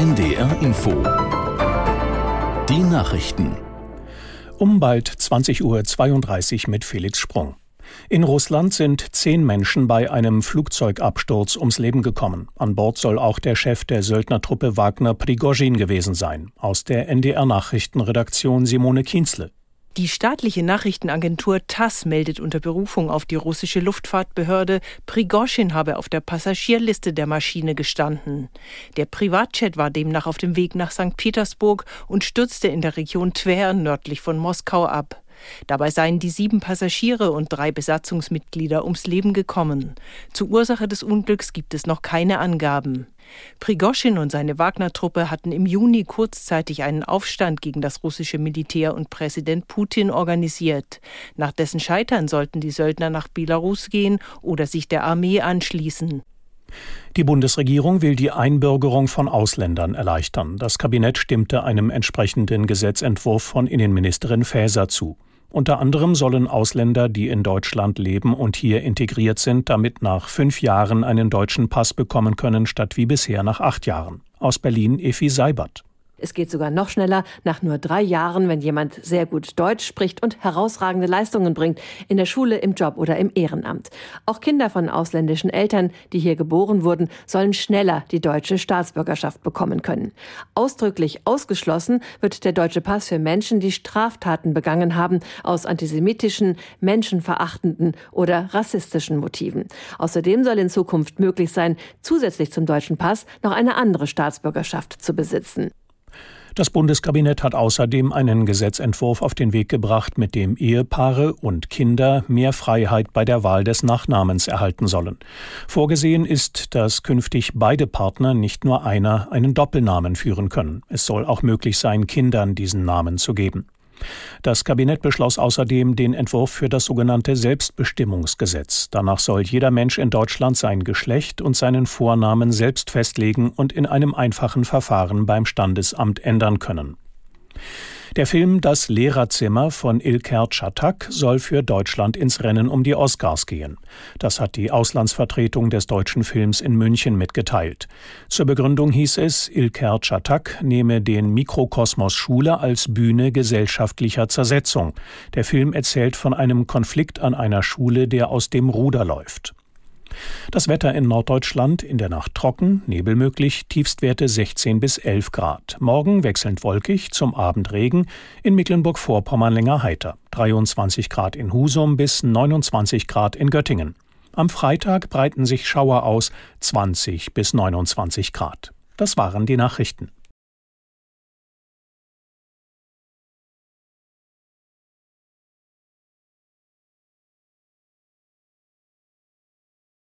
NDR Info. Die Nachrichten. Um bald 20.32 Uhr mit Felix Sprung. In Russland sind zehn Menschen bei einem Flugzeugabsturz ums Leben gekommen. An Bord soll auch der Chef der Söldnertruppe Wagner Prigozhin gewesen sein. Aus der NDR Nachrichtenredaktion Simone Kienzle. Die staatliche Nachrichtenagentur TASS meldet unter Berufung auf die russische Luftfahrtbehörde, Prigoschin habe auf der Passagierliste der Maschine gestanden. Der Privatjet war demnach auf dem Weg nach St. Petersburg und stürzte in der Region Twer nördlich von Moskau ab. Dabei seien die sieben Passagiere und drei Besatzungsmitglieder ums Leben gekommen. Zur Ursache des Unglücks gibt es noch keine Angaben. Prigoschin und seine Wagner-Truppe hatten im Juni kurzzeitig einen Aufstand gegen das russische Militär und Präsident Putin organisiert. Nach dessen Scheitern sollten die Söldner nach Belarus gehen oder sich der Armee anschließen. Die Bundesregierung will die Einbürgerung von Ausländern erleichtern. Das Kabinett stimmte einem entsprechenden Gesetzentwurf von Innenministerin Faeser zu. Unter anderem sollen Ausländer, die in Deutschland leben und hier integriert sind, damit nach fünf Jahren einen deutschen Pass bekommen können, statt wie bisher nach acht Jahren. Aus Berlin Effi Seibert. Es geht sogar noch schneller, nach nur drei Jahren, wenn jemand sehr gut Deutsch spricht und herausragende Leistungen bringt, in der Schule, im Job oder im Ehrenamt. Auch Kinder von ausländischen Eltern, die hier geboren wurden, sollen schneller die deutsche Staatsbürgerschaft bekommen können. Ausdrücklich ausgeschlossen wird der deutsche Pass für Menschen, die Straftaten begangen haben, aus antisemitischen, menschenverachtenden oder rassistischen Motiven. Außerdem soll in Zukunft möglich sein, zusätzlich zum deutschen Pass noch eine andere Staatsbürgerschaft zu besitzen. Das Bundeskabinett hat außerdem einen Gesetzentwurf auf den Weg gebracht, mit dem Ehepaare und Kinder mehr Freiheit bei der Wahl des Nachnamens erhalten sollen. Vorgesehen ist, dass künftig beide Partner, nicht nur einer, einen Doppelnamen führen können. Es soll auch möglich sein, Kindern diesen Namen zu geben. Das Kabinett beschloss außerdem den Entwurf für das sogenannte Selbstbestimmungsgesetz. Danach soll jeder Mensch in Deutschland sein Geschlecht und seinen Vornamen selbst festlegen und in einem einfachen Verfahren beim Standesamt ändern können. Der Film Das Lehrerzimmer von Ilker Çatak soll für Deutschland ins Rennen um die Oscars gehen. Das hat die Auslandsvertretung des deutschen Films in München mitgeteilt. Zur Begründung hieß es, Ilker Çatak nehme den Mikrokosmos Schule als Bühne gesellschaftlicher Zersetzung. Der Film erzählt von einem Konflikt an einer Schule, der aus dem Ruder läuft. Das Wetter in Norddeutschland in der Nacht trocken, Nebel möglich, Tiefstwerte 16 bis 11 Grad. Morgen wechselnd wolkig, zum Abend Regen, in Mecklenburg-Vorpommern länger heiter. 23 Grad in Husum bis 29 Grad in Göttingen. Am Freitag breiten sich Schauer aus, 20 bis 29 Grad. Das waren die Nachrichten.